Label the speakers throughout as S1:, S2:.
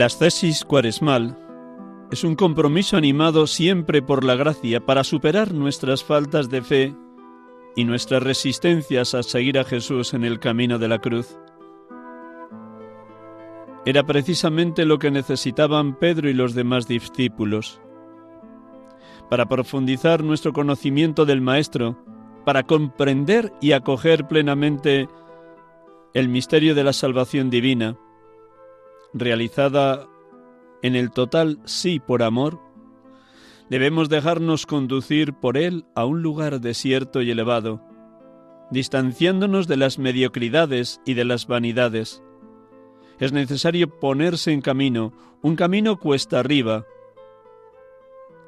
S1: Las tesis cuaresmal es un compromiso animado siempre por la gracia para superar nuestras faltas de fe y nuestras resistencias a seguir a Jesús en el camino de la cruz. Era precisamente lo que necesitaban Pedro y los demás discípulos. Para profundizar nuestro conocimiento del Maestro, para comprender y acoger plenamente el misterio de la salvación divina, realizada en el total sí por amor, debemos dejarnos conducir por él a un lugar desierto y elevado, distanciándonos de las mediocridades y de las vanidades. Es necesario ponerse en camino, un camino cuesta arriba,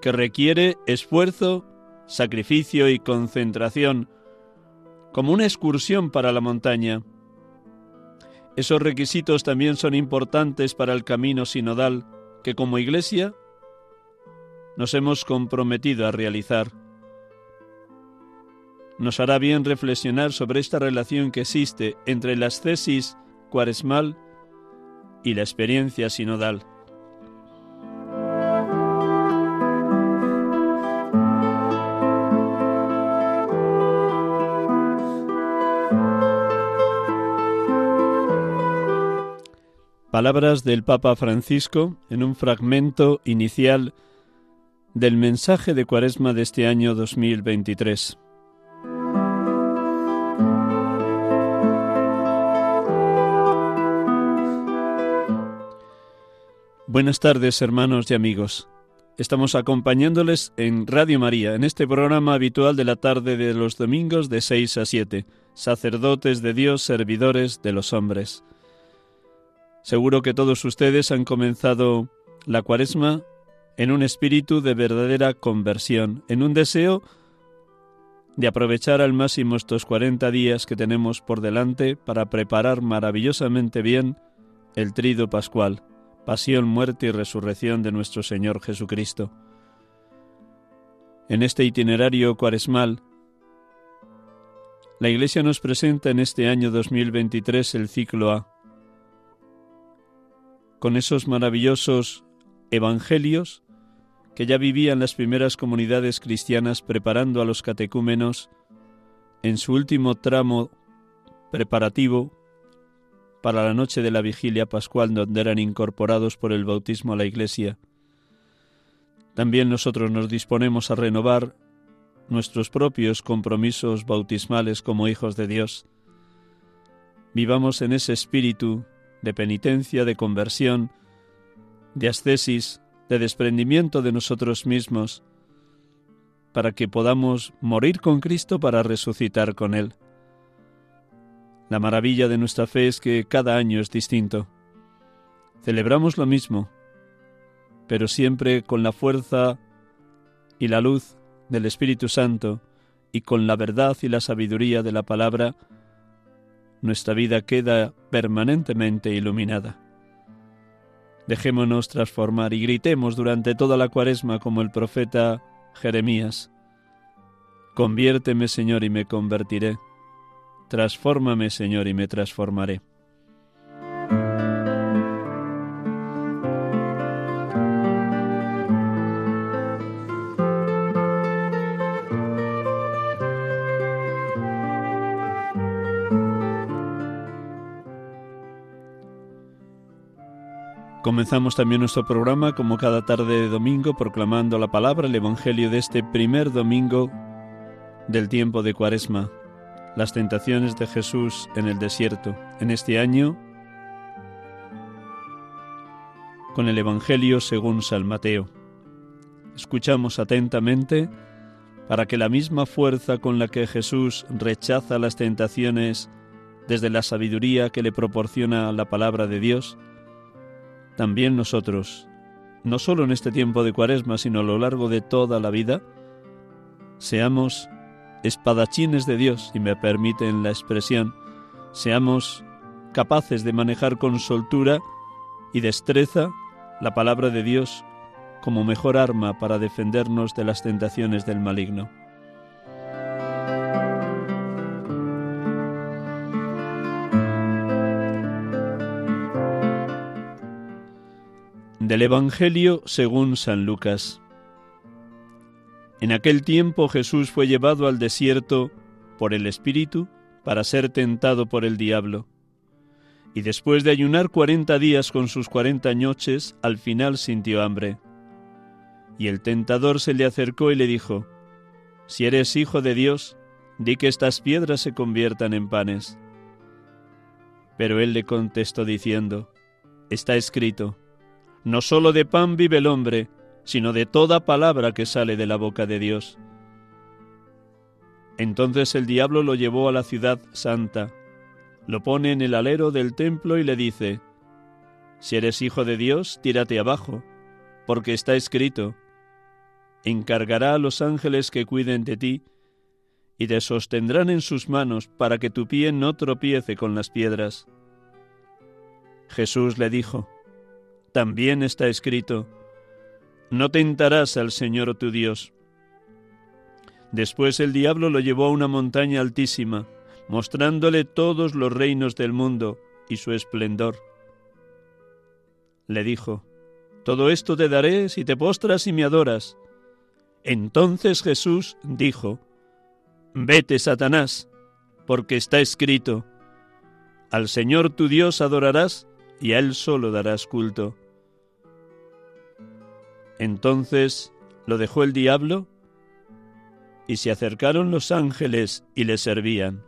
S1: que requiere esfuerzo, sacrificio y concentración, como una excursión para la montaña. Esos requisitos también son importantes para el camino sinodal que como Iglesia nos hemos comprometido a realizar. Nos hará bien reflexionar sobre esta relación que existe entre la ascesis cuaresmal y la experiencia sinodal. Palabras del Papa Francisco en un fragmento inicial del mensaje de Cuaresma de este año 2023. Buenas tardes, hermanos y amigos. Estamos acompañándoles en Radio María, en este programa habitual de la tarde de los domingos de 6 a 7, sacerdotes de Dios, servidores de los hombres. Seguro que todos ustedes han comenzado la cuaresma en un espíritu de verdadera conversión, en un deseo de aprovechar al máximo estos 40 días que tenemos por delante para preparar maravillosamente bien el trido pascual, pasión, muerte y resurrección de nuestro Señor Jesucristo. En este itinerario cuaresmal, la Iglesia nos presenta en este año 2023 el ciclo A, con esos maravillosos evangelios que ya vivían las primeras comunidades cristianas preparando a los catecúmenos en su último tramo preparativo para la noche de la vigilia pascual donde eran incorporados por el bautismo a la Iglesia. También nosotros nos disponemos a renovar nuestros propios compromisos bautismales como hijos de Dios. Vivamos en ese espíritu de penitencia, de conversión, de ascesis, de desprendimiento de nosotros mismos, para que podamos morir con Cristo para resucitar con Él. La maravilla de nuestra fe es que cada año es distinto. Celebramos lo mismo, pero siempre con la fuerza y la luz del Espíritu Santo y con la verdad y la sabiduría de la palabra nuestra vida queda permanentemente iluminada. Dejémonos transformar y gritemos durante toda la cuaresma como el profeta Jeremías. Conviérteme, Señor, y me convertiré. Transfórmame, Señor, y me transformaré. Comenzamos también nuestro programa como cada tarde de domingo proclamando la palabra, el Evangelio de este primer domingo del tiempo de Cuaresma, las tentaciones de Jesús en el desierto. En este año, con el Evangelio según San Mateo. Escuchamos atentamente para que la misma fuerza con la que Jesús rechaza las tentaciones desde la sabiduría que le proporciona la palabra de Dios, también nosotros, no solo en este tiempo de cuaresma, sino a lo largo de toda la vida, seamos espadachines de Dios, si me permiten la expresión, seamos capaces de manejar con soltura y destreza la palabra de Dios como mejor arma para defendernos de las tentaciones del maligno. Del Evangelio según San Lucas. En aquel tiempo Jesús fue llevado al desierto por el Espíritu para ser tentado por el diablo. Y después de ayunar cuarenta días con sus cuarenta noches, al final sintió hambre. Y el tentador se le acercó y le dijo, Si eres hijo de Dios, di que estas piedras se conviertan en panes. Pero él le contestó diciendo, Está escrito, no sólo de pan vive el hombre, sino de toda palabra que sale de la boca de Dios. Entonces el diablo lo llevó a la ciudad santa, lo pone en el alero del templo y le dice, Si eres hijo de Dios, tírate abajo, porque está escrito, encargará a los ángeles que cuiden de ti, y te sostendrán en sus manos para que tu pie no tropiece con las piedras. Jesús le dijo, también está escrito, no tentarás al Señor tu Dios. Después el diablo lo llevó a una montaña altísima, mostrándole todos los reinos del mundo y su esplendor. Le dijo, Todo esto te daré si te postras y me adoras. Entonces Jesús dijo, Vete, Satanás, porque está escrito, Al Señor tu Dios adorarás y a Él solo darás culto. Entonces lo dejó el diablo y se acercaron los ángeles y le servían.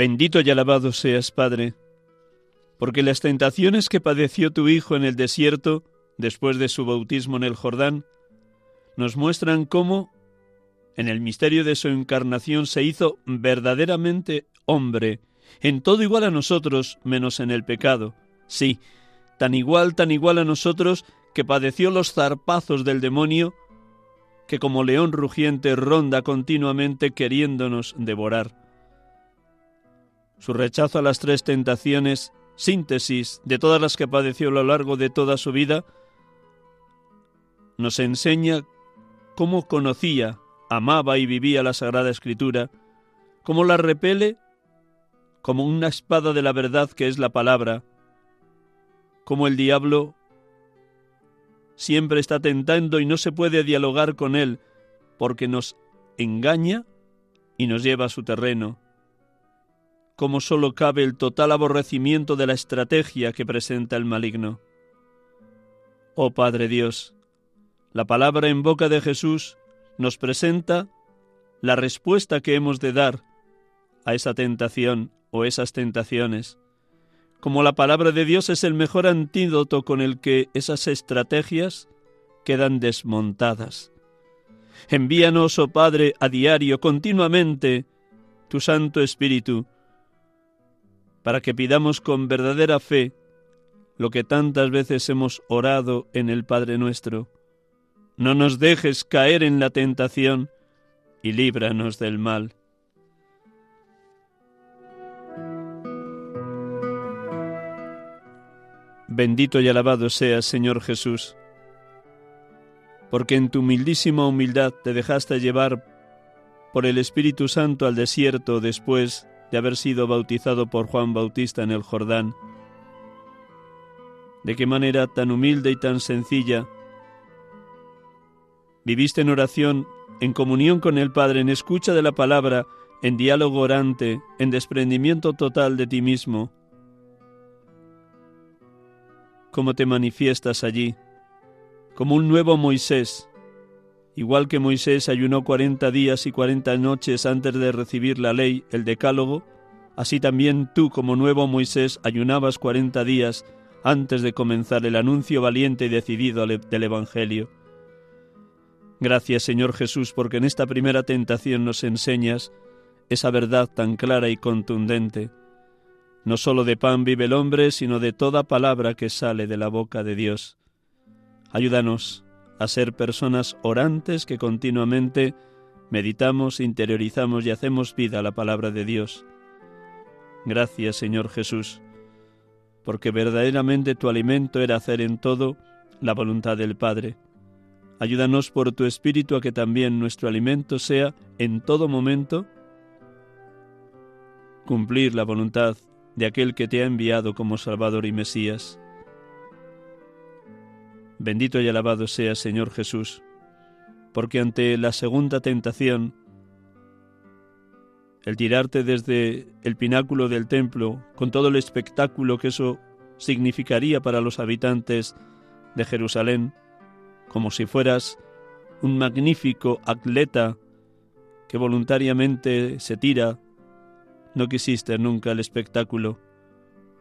S1: Bendito y alabado seas, Padre, porque las tentaciones que padeció tu Hijo en el desierto, después de su bautismo en el Jordán, nos muestran cómo, en el misterio de su encarnación, se hizo verdaderamente hombre, en todo igual a nosotros, menos en el pecado. Sí, tan igual, tan igual a nosotros, que padeció los zarpazos del demonio, que como león rugiente ronda continuamente queriéndonos devorar. Su rechazo a las tres tentaciones, síntesis de todas las que padeció a lo largo de toda su vida, nos enseña cómo conocía, amaba y vivía la Sagrada Escritura, cómo la repele como una espada de la verdad que es la palabra, como el diablo siempre está tentando y no se puede dialogar con él porque nos engaña y nos lleva a su terreno como sólo cabe el total aborrecimiento de la estrategia que presenta el maligno. Oh Padre Dios, la palabra en boca de Jesús nos presenta la respuesta que hemos de dar a esa tentación o esas tentaciones. Como la palabra de Dios es el mejor antídoto con el que esas estrategias quedan desmontadas. Envíanos, oh Padre, a diario, continuamente, tu Santo Espíritu, para que pidamos con verdadera fe lo que tantas veces hemos orado en el Padre nuestro. No nos dejes caer en la tentación y líbranos del mal. Bendito y alabado seas, Señor Jesús, porque en tu humildísima humildad te dejaste llevar por el Espíritu Santo al desierto después de haber sido bautizado por Juan Bautista en el Jordán. De qué manera tan humilde y tan sencilla viviste en oración, en comunión con el Padre, en escucha de la palabra, en diálogo orante, en desprendimiento total de ti mismo. ¿Cómo te manifiestas allí? Como un nuevo Moisés. Igual que Moisés ayunó cuarenta días y cuarenta noches antes de recibir la ley, el decálogo, así también tú como nuevo Moisés ayunabas cuarenta días antes de comenzar el anuncio valiente y decidido del Evangelio. Gracias Señor Jesús porque en esta primera tentación nos enseñas esa verdad tan clara y contundente. No sólo de pan vive el hombre, sino de toda palabra que sale de la boca de Dios. Ayúdanos a ser personas orantes que continuamente meditamos, interiorizamos y hacemos vida a la palabra de Dios. Gracias, Señor Jesús, porque verdaderamente tu alimento era hacer en todo la voluntad del Padre. Ayúdanos por tu Espíritu a que también nuestro alimento sea en todo momento cumplir la voluntad de aquel que te ha enviado como Salvador y Mesías. Bendito y alabado sea Señor Jesús, porque ante la segunda tentación, el tirarte desde el pináculo del templo, con todo el espectáculo que eso significaría para los habitantes de Jerusalén, como si fueras un magnífico atleta que voluntariamente se tira no quisiste nunca el espectáculo,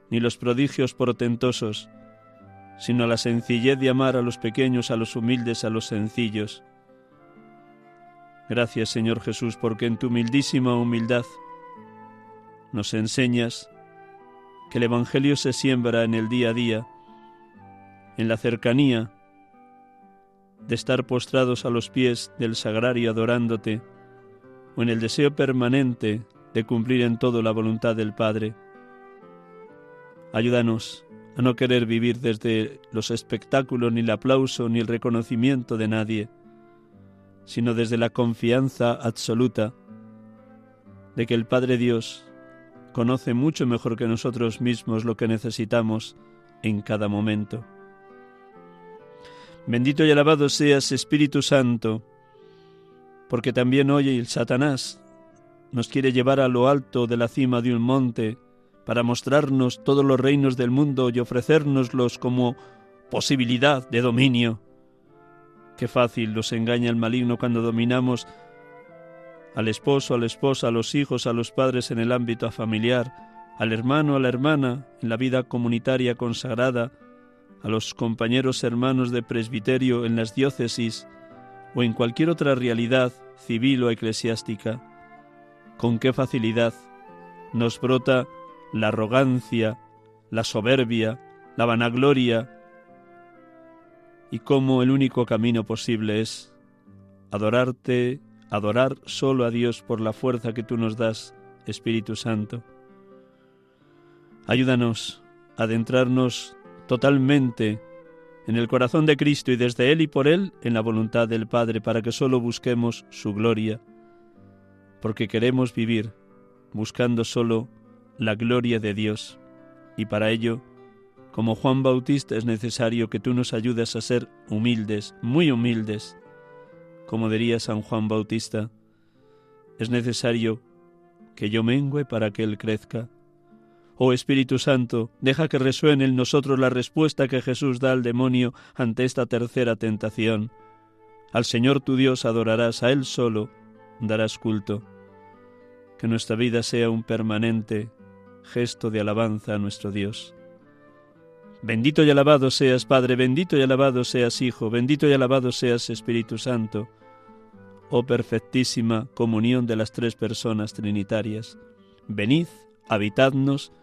S1: ni los prodigios portentosos, sino la sencillez de amar a los pequeños, a los humildes, a los sencillos. Gracias Señor Jesús, porque en tu humildísima humildad nos enseñas que el Evangelio se siembra en el día a día, en la cercanía de estar postrados a los pies del sagrario adorándote, o en el deseo permanente de cumplir en todo la voluntad del Padre. Ayúdanos a no querer vivir desde los espectáculos, ni el aplauso, ni el reconocimiento de nadie, sino desde la confianza absoluta de que el Padre Dios conoce mucho mejor que nosotros mismos lo que necesitamos en cada momento. Bendito y alabado seas, Espíritu Santo, porque también hoy el Satanás nos quiere llevar a lo alto de la cima de un monte para mostrarnos todos los reinos del mundo y ofrecérnoslos como posibilidad de dominio. Qué fácil nos engaña el maligno cuando dominamos al esposo, a la esposa, a los hijos, a los padres en el ámbito familiar, al hermano, a la hermana en la vida comunitaria consagrada, a los compañeros hermanos de presbiterio en las diócesis o en cualquier otra realidad civil o eclesiástica con qué facilidad nos brota la arrogancia, la soberbia, la vanagloria, y cómo el único camino posible es adorarte, adorar solo a Dios por la fuerza que tú nos das, Espíritu Santo. Ayúdanos a adentrarnos totalmente en el corazón de Cristo y desde Él y por Él en la voluntad del Padre para que solo busquemos su gloria porque queremos vivir buscando solo la gloria de Dios, y para ello, como Juan Bautista, es necesario que tú nos ayudes a ser humildes, muy humildes. Como diría San Juan Bautista, es necesario que yo mengüe para que Él crezca. Oh Espíritu Santo, deja que resuene en nosotros la respuesta que Jesús da al demonio ante esta tercera tentación. Al Señor tu Dios adorarás a Él solo, darás culto. Que nuestra vida sea un permanente gesto de alabanza a nuestro Dios. Bendito y alabado seas Padre, bendito y alabado seas Hijo, bendito y alabado seas Espíritu Santo, oh perfectísima comunión de las tres personas trinitarias. Venid, habitadnos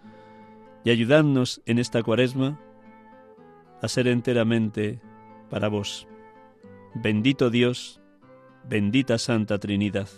S1: y ayudadnos en esta cuaresma a ser enteramente para vos. Bendito Dios, bendita Santa Trinidad.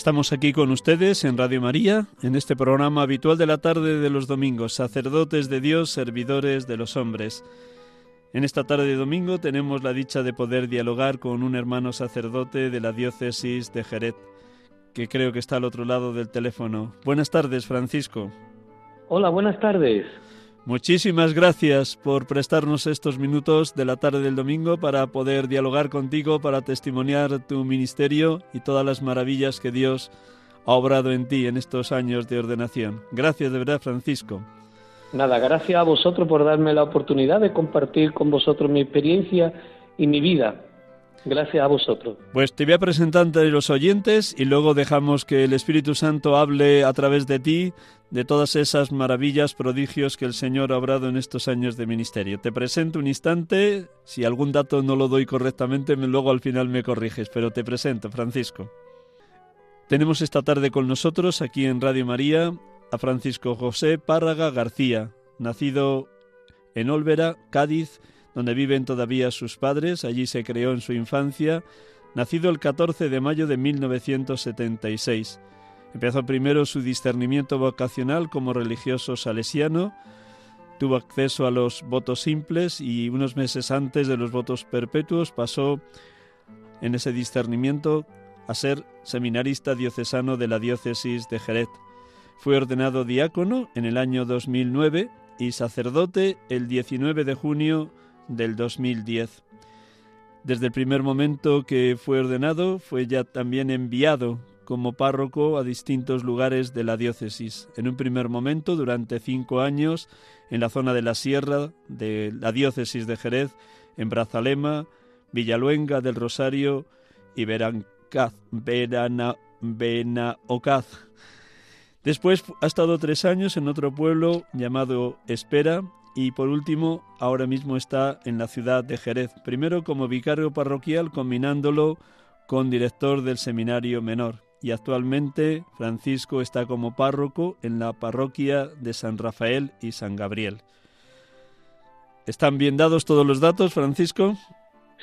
S1: Estamos aquí con ustedes en Radio María, en este programa habitual de la tarde de los domingos, sacerdotes de Dios, servidores de los hombres. En esta tarde de domingo tenemos la dicha de poder dialogar con un hermano sacerdote de la diócesis de Jerez, que creo que está al otro lado del teléfono. Buenas tardes, Francisco.
S2: Hola, buenas tardes.
S1: Muchísimas gracias por prestarnos estos minutos de la tarde del domingo para poder dialogar contigo, para testimoniar tu ministerio y todas las maravillas que Dios ha obrado en ti en estos años de ordenación. Gracias de verdad, Francisco.
S2: Nada, gracias a vosotros por darme la oportunidad de compartir con vosotros mi experiencia y mi vida. Gracias a vosotros.
S1: Pues te voy a presentar ante los oyentes y luego dejamos que el Espíritu Santo hable a través de ti de todas esas maravillas, prodigios que el Señor ha obrado en estos años de ministerio. Te presento un instante, si algún dato no lo doy correctamente, luego al final me corriges, pero te presento, Francisco. Tenemos esta tarde con nosotros, aquí en Radio María, a Francisco José Párraga García, nacido en Olvera, Cádiz, donde viven todavía sus padres, allí se creó en su infancia, nacido el 14 de mayo de 1976. Empezó primero su discernimiento vocacional como religioso salesiano, tuvo acceso a los votos simples y unos meses antes de los votos perpetuos pasó en ese discernimiento a ser seminarista diocesano de la diócesis de Jerez. Fue ordenado diácono en el año 2009 y sacerdote el 19 de junio del 2010. Desde el primer momento que fue ordenado, fue ya también enviado como párroco a distintos lugares de la diócesis. En un primer momento, durante cinco años, en la zona de la sierra de la diócesis de Jerez, en Brazalema, Villaluenga del Rosario y Verancaz, Verana, Benaocaz. Después ha estado tres años en otro pueblo llamado Espera, y por último, ahora mismo está en la ciudad de Jerez, primero como vicario parroquial combinándolo con director del seminario menor y actualmente Francisco está como párroco en la parroquia de San Rafael y San Gabriel. ¿Están bien dados todos los datos, Francisco?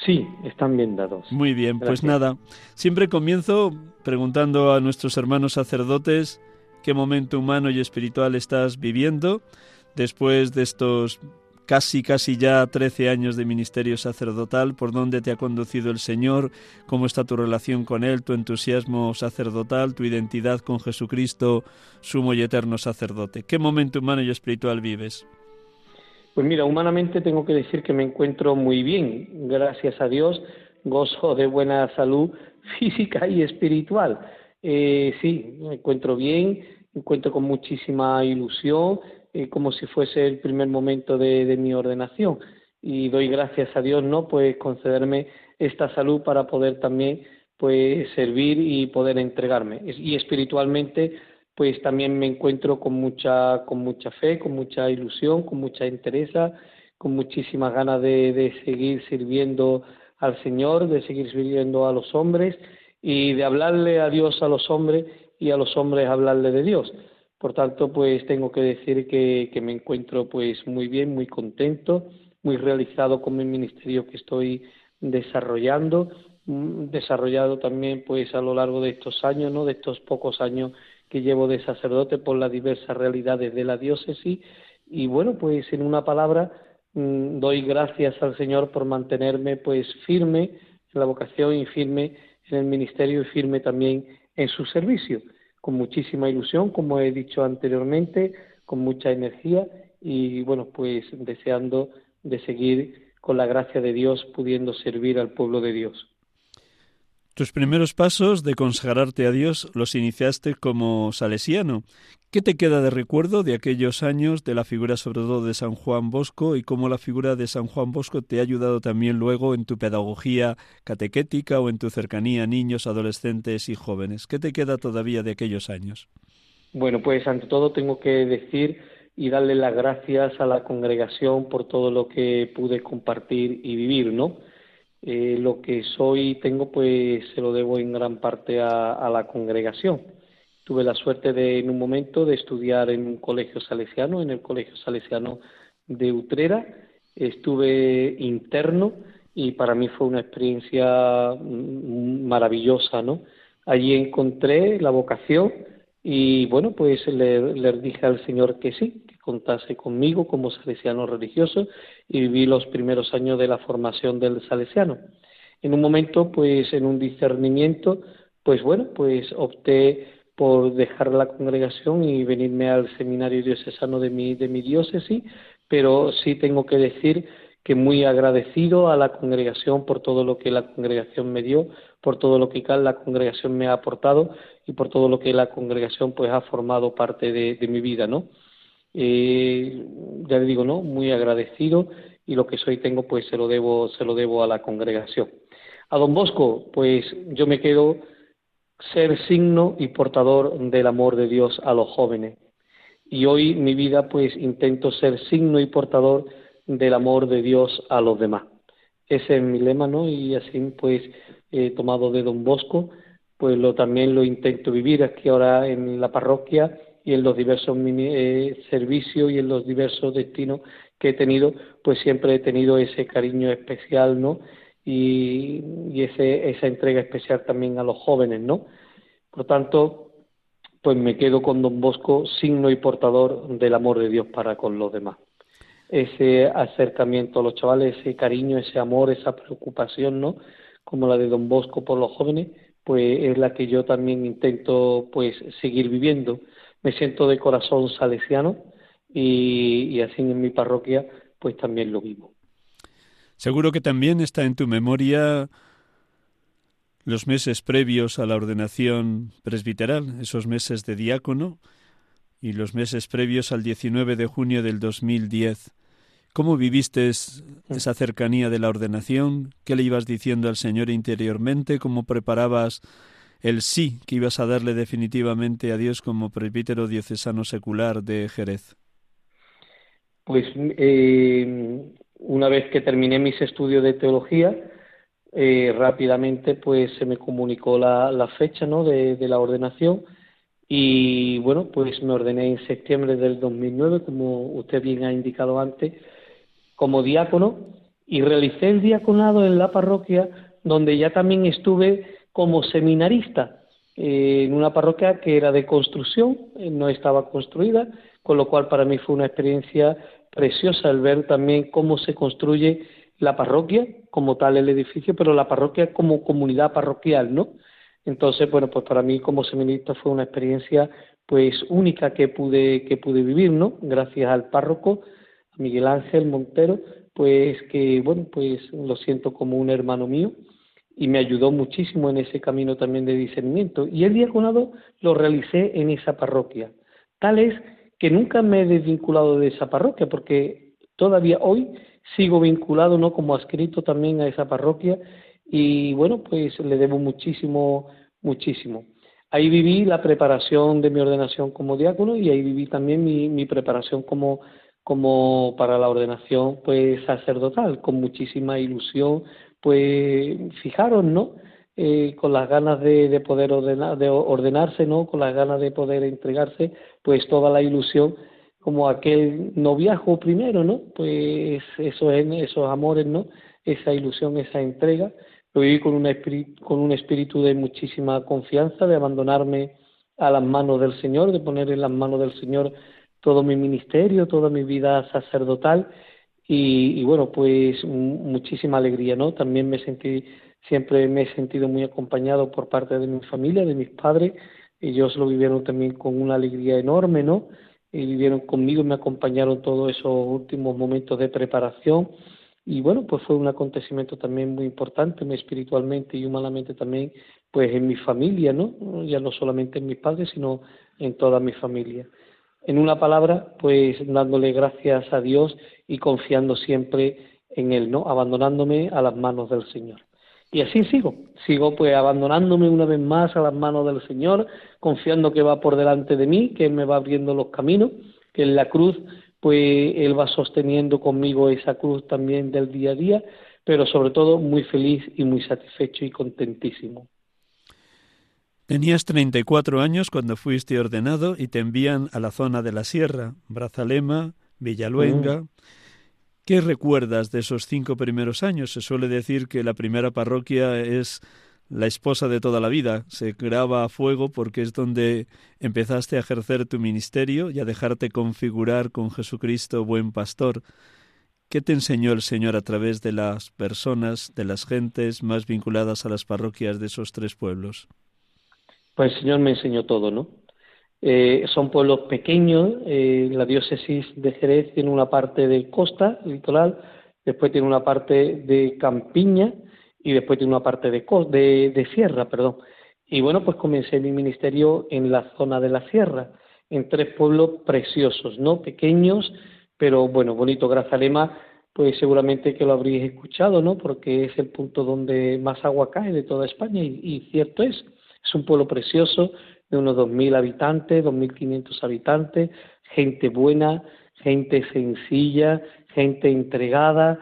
S2: Sí, están bien dados.
S1: Muy bien, pues nada, siempre comienzo preguntando a nuestros hermanos sacerdotes qué momento humano y espiritual estás viviendo después de estos casi, casi ya 13 años de ministerio sacerdotal, por dónde te ha conducido el Señor, cómo está tu relación con Él, tu entusiasmo sacerdotal, tu identidad con Jesucristo, sumo y eterno sacerdote. ¿Qué momento humano y espiritual vives?
S2: Pues mira, humanamente tengo que decir que me encuentro muy bien, gracias a Dios, gozo de buena salud física y espiritual. Eh, sí, me encuentro bien, me encuentro con muchísima ilusión, eh, como si fuese el primer momento de, mi ordenación. Y doy gracias a Dios, ¿no? Pues concederme esta salud para poder también pues servir y poder entregarme. Y espiritualmente pues también me encuentro con mucha, con mucha fe, con mucha ilusión, con mucha interés, con muchísimas ganas de, de seguir sirviendo al Señor, de seguir sirviendo a los hombres y de hablarle a Dios a los hombres y a los hombres hablarle de Dios. Por tanto, pues tengo que decir que, me encuentro pues muy bien, muy contento, muy realizado con mi ministerio que estoy desarrollando, mm, desarrollado también pues a lo largo de estos años, ¿no? De estos pocos años que llevo de sacerdote por las diversas realidades de la diócesis y bueno, pues en una palabra mm, doy gracias al Señor por mantenerme pues firme en la vocación y firme en el ministerio y firme también en su servicio con muchísima ilusión, como he dicho anteriormente, con mucha energía y bueno, pues deseando de seguir con la gracia de Dios pudiendo servir al pueblo de Dios.
S1: Tus primeros pasos de consagrarte a Dios los iniciaste como salesiano. ¿Qué te queda de recuerdo de aquellos años de la figura sobre todo de San Juan Bosco y cómo la figura de San Juan Bosco te ha ayudado también luego en tu pedagogía catequética o en tu cercanía a niños, adolescentes y jóvenes? ¿Qué te queda todavía de aquellos años?
S2: Bueno, pues ante todo tengo que decir y darle las gracias a la congregación por todo lo que pude compartir y vivir, ¿no? Eh, lo que soy y tengo pues se lo debo en gran parte a, la congregación. Tuve la suerte de en un momento de estudiar en un colegio salesiano, en el colegio salesiano de Utrera. Estuve interno y para mí fue una experiencia mm, maravillosa, ¿no? Allí encontré la vocación y bueno, pues le, le, dije al Señor que sí, que contase conmigo como salesiano religioso y viví los primeros años de la formación del salesiano. En un momento, pues en un discernimiento, pues bueno, pues opté por dejar la congregación y venirme al seminario diocesano de mi, de mi diócesis, pero sí tengo que decir que muy agradecido a la congregación por todo lo que la congregación me dio, por todo lo que la congregación me ha aportado y por todo lo que la congregación pues ha formado parte de, mi vida, ¿no? Eh, ya le digo, ¿no? Muy agradecido y lo que soy tengo pues se lo debo, se lo debo a la congregación. A don Bosco, pues yo me quedo ser signo y portador del amor de Dios a los jóvenes. Y hoy mi vida pues intento ser signo y portador del amor de Dios a los demás. Ese es mi lema, ¿no? Y así, pues, tomado de Don Bosco, pues lo también lo intento vivir aquí ahora en la parroquia y en los diversos eh, servicios y en los diversos destinos que he tenido, pues siempre he tenido ese cariño especial, ¿no? Y, y ese, esa entrega especial también a los jóvenes, ¿no? Por tanto, pues me quedo con Don Bosco, signo y portador del amor de Dios para con los demás ese acercamiento a los chavales, ese cariño, ese amor, esa preocupación, ¿no? Como la de Don Bosco por los jóvenes, pues es la que yo también intento pues seguir viviendo. Me siento de corazón salesiano y, y así en mi parroquia pues también lo vivo.
S1: Seguro que también está en tu memoria los meses previos a la ordenación presbiteral, esos meses de diácono y los meses previos al 19 de junio del 2010. ¿Cómo viviste esa cercanía de la ordenación? ¿Qué le ibas diciendo al Señor interiormente? ¿Cómo preparabas el sí que ibas a darle definitivamente a Dios como presbítero diocesano secular de Jerez?
S2: Pues eh, una vez que terminé mis estudios de teología, eh, rápidamente pues se me comunicó la, fecha ¿no? de, la ordenación y bueno, pues me ordené en septiembre del 2009, como usted bien ha indicado antes, como diácono y realicé el diaconado en la parroquia donde ya también estuve como seminarista eh, en una parroquia que era de construcción, eh, no estaba construida, con lo cual para mí fue una experiencia preciosa el ver también cómo se construye la parroquia, como tal el edificio, pero la parroquia como comunidad parroquial, ¿no? Entonces, bueno, pues para mí como seminarista fue una experiencia pues única que pude que pude vivir, ¿no? Gracias al párroco Miguel Ángel Montero, pues que, bueno, pues lo siento como un hermano mío y me ayudó muchísimo en ese camino también de discernimiento. Y el diaconado lo realicé en esa parroquia. Tal es que nunca me he desvinculado de esa parroquia, porque todavía hoy sigo vinculado, ¿no? Como adscrito también a esa parroquia y, bueno, pues le debo muchísimo, muchísimo. Ahí viví la preparación de mi ordenación como diácono y ahí viví también mi, mi preparación como como para la ordenación pues sacerdotal, con muchísima ilusión, pues fijaros, ¿no? Eh, con las ganas de, de poder ordenar, de ordenarse, ¿no? Con las ganas de poder entregarse, pues toda la ilusión, como aquel noviazgo primero, ¿no? Pues esos, esos amores, ¿no? Esa ilusión, esa entrega, lo viví con, un espíritu, con un espíritu de muchísima confianza, de abandonarme a las manos del Señor, de poner en las manos del Señor todo mi ministerio, toda mi vida sacerdotal y, bueno, pues muchísima alegría, ¿no? También me sentí, siempre me he sentido muy acompañado por parte de mi familia, de mis padres, ellos lo vivieron también con una alegría enorme, ¿no? Y vivieron conmigo me acompañaron todos esos últimos momentos de preparación y bueno, pues fue un acontecimiento también muy importante, espiritualmente y humanamente también, pues en mi familia, ¿no? Ya no solamente en mis padres, sino en toda mi familia en una palabra, pues dándole gracias a Dios y confiando siempre en Él, ¿no? Abandonándome a las manos del Señor. Y así sigo, sigo pues abandonándome una vez más a las manos del Señor, confiando que va por delante de mí, que Él me va abriendo los caminos, que en la cruz pues Él va sosteniendo conmigo esa cruz también del día a día, pero sobre todo muy feliz y muy satisfecho y contentísimo.
S1: Tenías 34 años cuando fuiste ordenado y te envían a la zona de la sierra, Brazalema, Villaluenga. Mm. ¿Qué recuerdas de esos cinco primeros años? Se suele decir que la primera parroquia es la esposa de toda la vida. Se graba a fuego porque es donde empezaste a ejercer tu ministerio y a dejarte configurar con Jesucristo, buen pastor. ¿Qué te enseñó el Señor a través de las personas, de las gentes más vinculadas a las parroquias de esos tres pueblos?
S2: Pues el Señor me enseñó todo, ¿no? Eh, son pueblos pequeños, eh, la diócesis de Jerez tiene una parte de costa, litoral, después tiene una parte de campiña, y después de una parte de, de, de sierra, perdón. Y bueno, pues comencé mi ministerio en la zona de la sierra, en tres pueblos preciosos, ¿no? Pequeños, pero bueno, bonito. Grazalema, pues seguramente que lo habréis escuchado, ¿no? Porque es el punto donde más agua cae de toda España y cierto es. Es un pueblo precioso de unos 2.000 habitantes, 2.500 habitantes, gente buena, gente sencilla, gente entregada,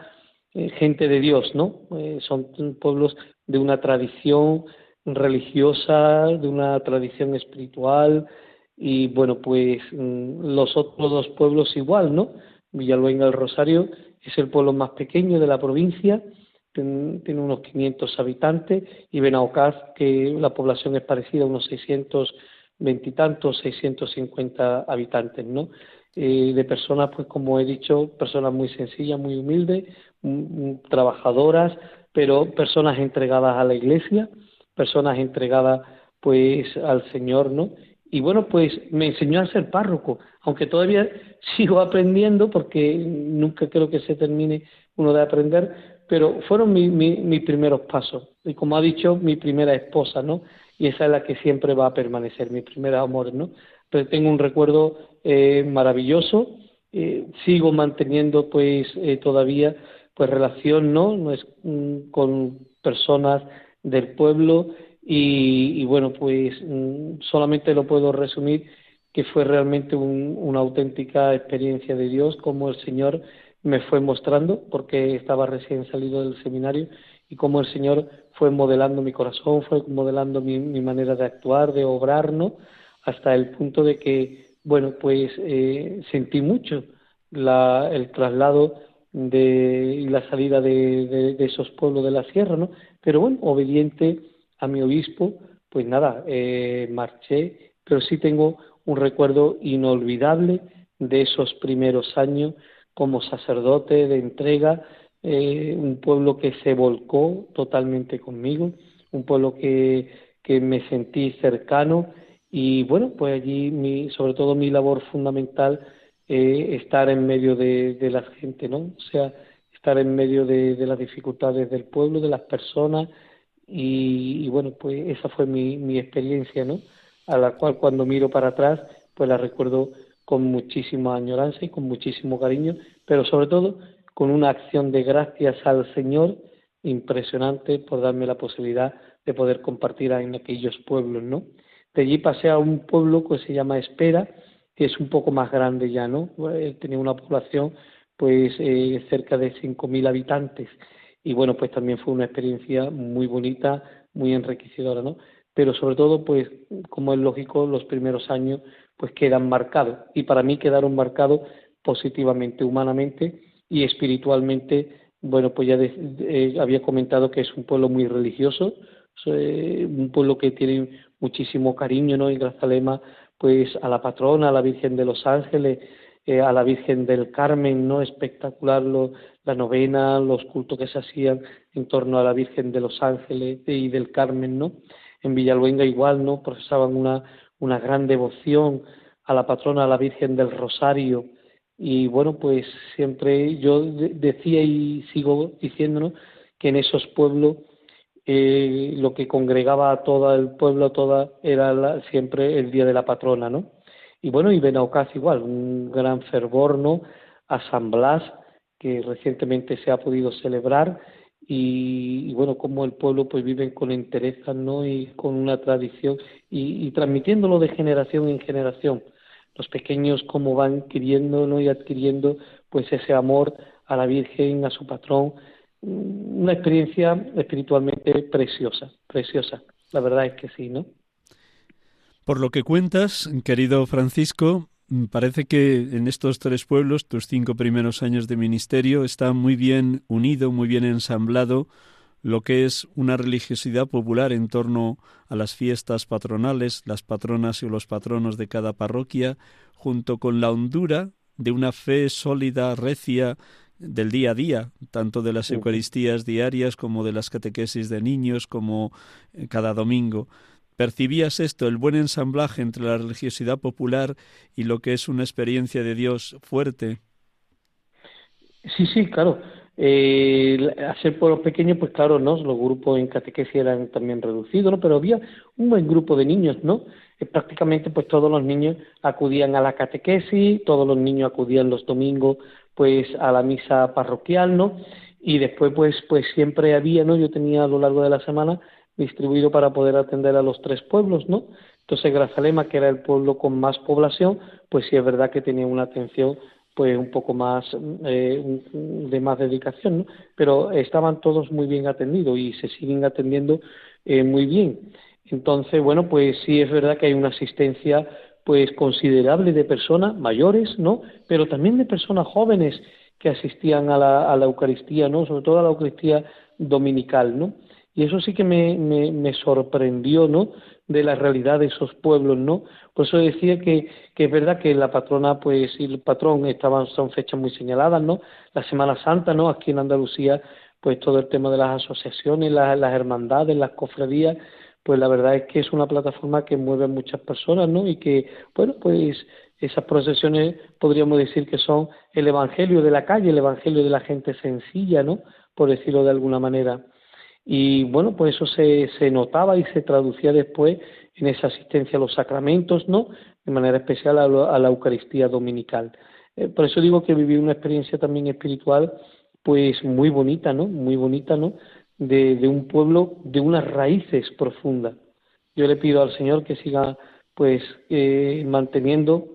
S2: eh, gente de Dios, ¿no? Eh, son pueblos de una tradición religiosa, de una tradición espiritual y bueno, pues mm, los otros dos pueblos igual, ¿no? Villaluenga del Rosario es el pueblo más pequeño de la provincia, tiene unos 500 habitantes y Benaocaz, que la población es parecida a unos 620 y tantos, 650 habitantes, ¿no? Eh, de personas, pues como he dicho, personas muy sencillas, muy humildes, trabajadoras, pero personas entregadas a la iglesia, personas entregadas pues al Señor, ¿no? Y bueno, pues me enseñó a ser párroco, aunque todavía sigo aprendiendo porque nunca creo que se termine uno de aprender, pero fueron mis primeros pasos. Y como ha dicho, mi primera esposa, ¿no? Y esa es la que siempre va a permanecer, mi primer amor, ¿no? Pero tengo un recuerdo eh, maravilloso, eh, sigo manteniendo pues eh, todavía pues relación no no es mm, con personas del pueblo y, bueno pues mm, solamente lo puedo resumir que fue realmente una auténtica experiencia de Dios como el Señor me fue mostrando porque estaba recién salido del seminario y como el Señor fue modelando mi corazón fue modelando mi, manera de actuar de obrar no hasta el punto de que bueno pues eh, sentí mucho la, el traslado de, y la salida de, de, esos pueblos de la sierra, ¿no? Pero bueno, obediente a mi obispo, pues nada, eh, marché, pero sí tengo un recuerdo inolvidable de esos primeros años como sacerdote de entrega, eh, un pueblo que se volcó totalmente conmigo, un pueblo que, que me sentí cercano y bueno, pues allí mi, sobre todo mi labor fundamental eh, estar en medio de, de, la gente, ¿no? O sea, estar en medio de, las dificultades del pueblo, de las personas, y, bueno, pues esa fue mi, mi experiencia, ¿no? A la cual cuando miro para atrás, pues la recuerdo con muchísima añoranza y con muchísimo cariño, pero sobre todo con una acción de gracias al Señor impresionante por darme la posibilidad de poder compartir en aquellos pueblos, ¿no? De allí pasé a un pueblo que se llama Espera, que es un poco más grande ya, ¿no? Eh, tenía una población pues eh, cerca de 5.000 habitantes y bueno, pues también fue una experiencia muy bonita, muy enriquecedora, ¿no? Pero sobre todo, pues como es lógico, los primeros años pues quedan marcados y para mí quedaron marcados positivamente, humanamente y espiritualmente. Bueno, pues ya eh, había comentado que es un pueblo muy religioso, un pueblo que tiene muchísimo cariño, ¿no? En Grazalema pues a la patrona, a la Virgen de los Ángeles, eh, a la Virgen del Carmen, ¿no? Espectacular lo, la novena, los cultos que se hacían en torno a la Virgen de los Ángeles y del Carmen, ¿no? En Villaluenga igual, ¿no? Profesaban una, una gran devoción a la patrona, a la Virgen del Rosario. Y bueno, pues siempre yo decía y sigo diciéndonos que en esos pueblos eh, lo que congregaba a todo el pueblo toda era siempre el día de la patrona, ¿no? Y bueno, y Benaucaz igual, un gran fervor, ¿no? A San Blas, que recientemente se ha podido celebrar, y, bueno, como el pueblo pues vive con entereza, ¿no? Y con una tradición, y, transmitiéndolo de generación en generación. Los pequeños como van queriendo, ¿no? Y adquiriendo pues ese amor a la Virgen, a su patrón, una experiencia espiritualmente preciosa, preciosa. La verdad es que sí, ¿no?
S1: Por lo que cuentas, querido Francisco, parece que en estos tres pueblos, tus cinco primeros años de ministerio, está muy bien unido, muy bien ensamblado lo que es una religiosidad popular en torno a las fiestas patronales, las patronas y los patronos de cada parroquia, junto con la hondura de una fe sólida, recia, del día a día, tanto de las Eucaristías diarias como de las catequesis de niños, como eh, cada domingo. ¿Percibías esto, el buen ensamblaje entre la religiosidad popular y lo que es una experiencia de Dios fuerte?
S2: Sí, sí, claro. Eh, hacer pueblos pequeños, pues claro, ¿no? Los grupos en catequesis eran también reducidos, ¿no? Pero había un buen grupo de niños, ¿no? Eh, prácticamente, pues todos los niños acudían a la catequesis, todos los niños acudían los domingos, pues a la misa parroquial, ¿no? Y después, pues, pues siempre había, ¿no? Yo tenía a lo largo de la semana distribuido para poder atender a los tres pueblos, ¿no? Entonces, Grazalema, que era el pueblo con más población, pues sí es verdad que tenía una atención pues un poco más eh, de más dedicación, ¿no? pero estaban todos muy bien atendidos y se siguen atendiendo eh, muy bien. Entonces, bueno, pues sí es verdad que hay una asistencia pues considerable de personas mayores, ¿no? Pero también de personas jóvenes que asistían a la, a la Eucaristía, ¿no? Sobre todo a la Eucaristía dominical, ¿no? Y eso sí que me, me, me sorprendió, ¿no? de la realidad de esos pueblos, ¿no? Por eso decía que, que es verdad que la patrona, pues, y el patrón estaban, son fechas muy señaladas, ¿no? La Semana Santa, ¿no? Aquí en Andalucía, pues todo el tema de las asociaciones, las, las hermandades, las cofradías, pues la verdad es que es una plataforma que mueve a muchas personas, ¿no? Y que, bueno, pues esas procesiones podríamos decir que son el evangelio de la calle, el evangelio de la gente sencilla, ¿no? Por decirlo de alguna manera. Y bueno, pues eso se, se notaba y se traducía después en esa asistencia a los sacramentos, ¿no? De manera especial a, la Eucaristía dominical. Eh, por eso digo que viví una experiencia también espiritual, pues muy bonita, ¿no? Muy bonita, ¿no? De, de un pueblo de unas raíces profundas. Yo le pido al Señor que siga, pues, eh, manteniendo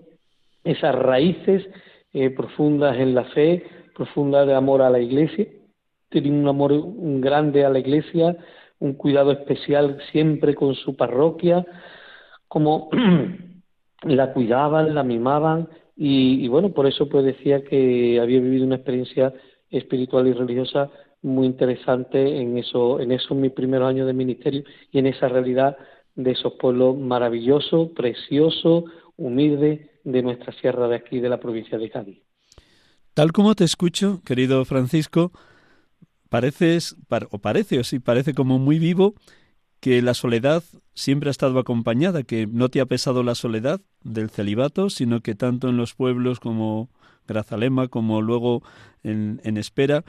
S2: esas raíces eh, profundas en la fe, profundas de amor a la Iglesia tenía un amor grande a la iglesia, un cuidado especial siempre con su parroquia, como la cuidaban, la mimaban y, bueno, por eso pues decía que había vivido una experiencia espiritual y religiosa muy interesante en eso, en esos mis primeros años de ministerio y en esa realidad de esos pueblos maravillosos, preciosos, humildes de nuestra sierra de aquí, de la provincia de Cádiz.
S1: Tal como te escucho, querido Francisco, pareces, o parece, o sí, parece como muy vivo que la soledad siempre ha estado acompañada, que no te ha pesado la soledad del celibato, sino que tanto en los pueblos como Grazalema, como luego en, en Espera,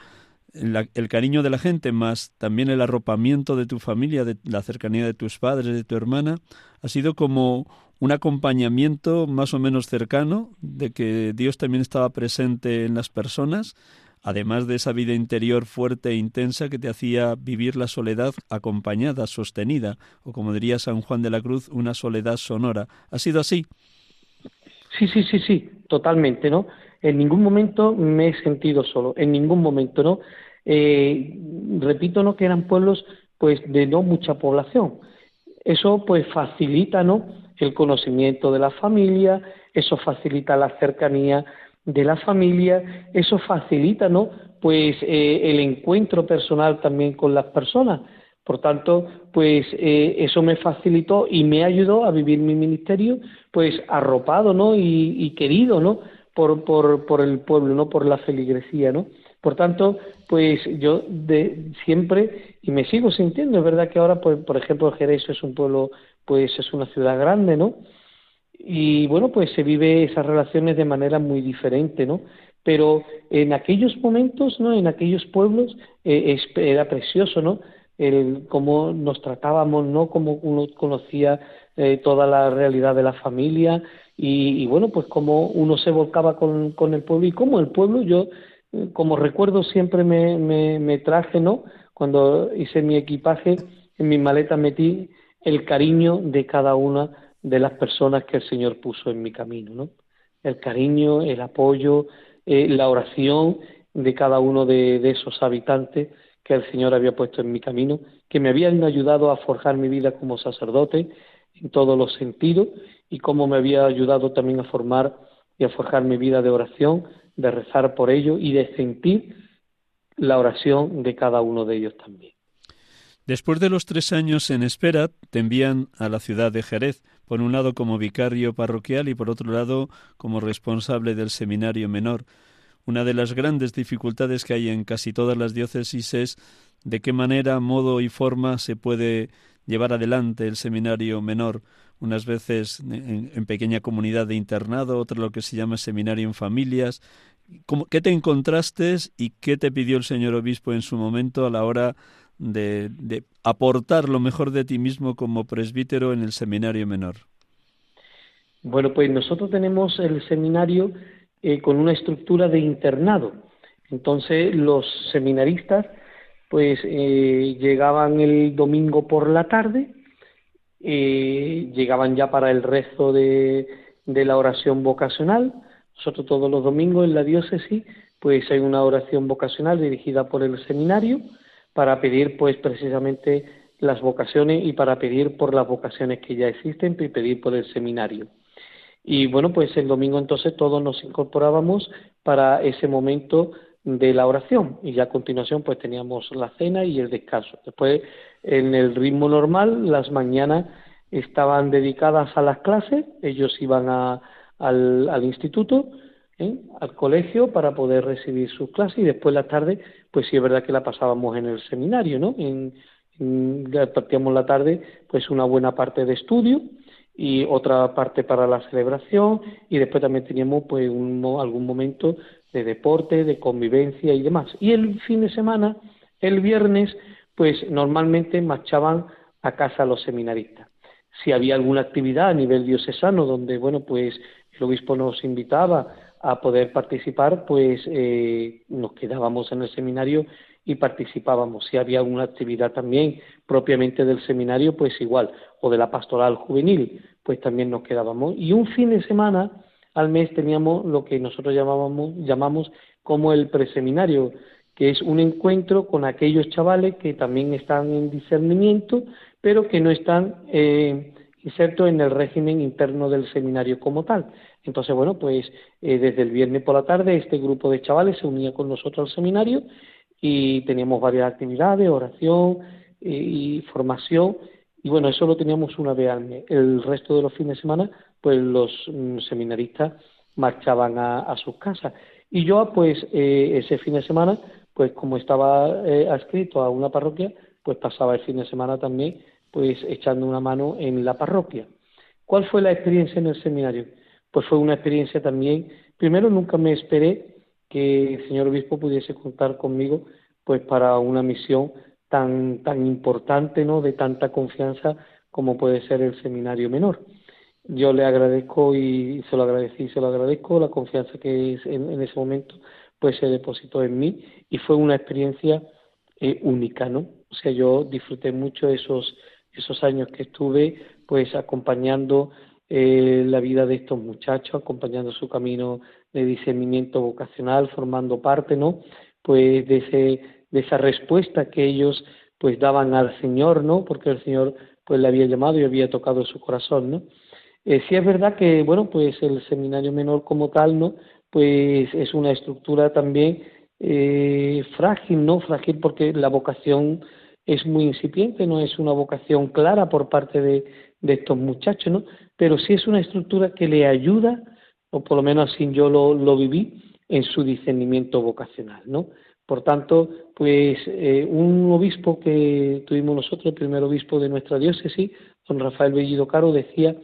S1: el cariño de la gente, más también el arropamiento de tu familia, de la cercanía de tus padres, de tu hermana, ha sido como un acompañamiento más o menos cercano de que Dios también estaba presente en las personas además de esa vida interior fuerte e intensa que te hacía vivir la soledad acompañada, sostenida, o como diría San Juan de la Cruz, una soledad sonora. ¿Ha sido así?
S2: Sí, sí, sí, sí, totalmente, ¿no? En ningún momento me he sentido solo, en ningún momento, ¿no? Eh, repito, ¿no? Que eran pueblos, pues, de no mucha población. Eso, pues, facilita, ¿no? El conocimiento de la familia, eso facilita la cercanía de la familia, eso facilita, ¿no? Pues eh, el encuentro personal también con las personas. Por tanto, pues eh, eso me facilitó y me ayudó a vivir mi ministerio, pues arropado, ¿no? Y, querido, ¿no? Por, por, por el pueblo, ¿no? Por la feligresía, ¿no? Por tanto, pues yo de siempre y me sigo sintiendo, es verdad que ahora, pues, por ejemplo, Jerez es un pueblo, pues es una ciudad grande, ¿no? Y bueno, pues se vive esas relaciones de manera muy diferente, ¿no? Pero en aquellos momentos, ¿no? En aquellos pueblos eh, era precioso, ¿no? El cómo nos tratábamos, ¿no? Cómo uno conocía eh, toda la realidad de la familia y, bueno, pues cómo uno se volcaba con, con el pueblo y cómo el pueblo, yo eh, como recuerdo siempre me, me, me traje, ¿no? Cuando hice mi equipaje, en mi maleta metí el cariño de cada una de las personas que el Señor puso en mi camino, ¿no? El cariño, el apoyo, eh, la oración de cada uno de, esos habitantes que el Señor había puesto en mi camino, que me habían ayudado a forjar mi vida como sacerdote en todos los sentidos y cómo me había ayudado también a formar y a forjar mi vida de oración, de rezar por ellos y de sentir la oración de cada uno de ellos también.
S1: Después de los tres años en espera, te envían a la ciudad de Jerez, por un lado como vicario parroquial y por otro lado como responsable del seminario menor. Una de las grandes dificultades que hay en casi todas las diócesis es de qué manera, modo y forma se puede llevar adelante el seminario menor, unas veces en, pequeña comunidad de internado, otra lo que se llama seminario en familias. ¿Qué te encontraste y qué te pidió el señor obispo en su momento a la hora de, aportar lo mejor de ti mismo como presbítero en el seminario menor?
S2: Bueno, pues nosotros tenemos el seminario eh, con una estructura de internado. Entonces los seminaristas pues eh, llegaban el domingo por la tarde, eh, llegaban ya para el resto de, de la oración vocacional. Nosotros todos los domingos en la diócesis pues hay una oración vocacional dirigida por el seminario para pedir pues precisamente las vocaciones y para pedir por las vocaciones que ya existen y pedir por el seminario. Y bueno, pues el domingo entonces todos nos incorporábamos para ese momento de la oración y ya a continuación pues teníamos la cena y el descanso. Después en el ritmo normal las mañanas estaban dedicadas a las clases, ellos iban a, al, instituto, ¿eh? al colegio para poder recibir sus clases y después la tarde pues sí es verdad que la pasábamos en el seminario, ¿no? En, en, partíamos la tarde pues una buena parte de estudio y otra parte para la celebración y después también teníamos pues un, algún momento de deporte, de convivencia y demás. Y el fin de semana, el viernes, pues normalmente marchaban a casa los seminaristas. Si había alguna actividad a nivel diocesano donde, bueno, pues el obispo nos invitaba a poder participar, pues eh, nos quedábamos en el seminario y participábamos. Si había alguna actividad también propiamente del seminario, pues igual, o de la pastoral juvenil, pues también nos quedábamos. Y un fin de semana al mes teníamos lo que nosotros llamábamos, llamamos como el preseminario, que es un encuentro con aquellos chavales que también están en discernimiento, pero que no están eh, insertos en el régimen interno del seminario como tal. Entonces, bueno, pues eh, desde el viernes por la tarde este grupo de chavales se unía con nosotros al seminario y teníamos varias actividades, oración eh, y formación. Y bueno, eso lo teníamos una vez al mes. El resto de los fines de semana, pues los mm, seminaristas marchaban a, sus casas. Y yo, pues eh, ese fin de semana, pues como estaba adscrito a una parroquia, pues pasaba el fin de semana también, pues echando una mano en la parroquia. ¿Cuál fue la experiencia en el seminario? Pues fue una experiencia también. Primero, nunca me esperé que el señor obispo pudiese contar conmigo, pues para una misión tan tan importante, ¿no? De tanta confianza como puede ser el seminario menor. Yo le agradezco y se lo agradecí, se lo agradezco la confianza que en, en ese momento pues se depositó en mí y fue una experiencia eh, única, ¿no? O sea, yo disfruté mucho esos esos años que estuve pues acompañando eh, la vida de estos muchachos, acompañando su camino de discernimiento vocacional, formando parte, ¿no? Pues de, ese, de esa respuesta que ellos pues daban al Señor, ¿no? Porque el Señor pues le había llamado y había tocado su corazón, ¿no? Eh, sí es verdad que, bueno, pues el seminario menor como tal, ¿no? Pues es una estructura también eh, frágil, ¿no? Frágil porque la vocación es muy incipiente, no es una vocación clara por parte de, de estos muchachos, ¿no? Pero sí es una estructura que le ayuda, o por lo menos así yo lo, lo viví, en su discernimiento vocacional, ¿no? Por tanto, pues eh, un obispo que tuvimos nosotros, el primer obispo de nuestra diócesis, don Rafael Bellido Caro, decía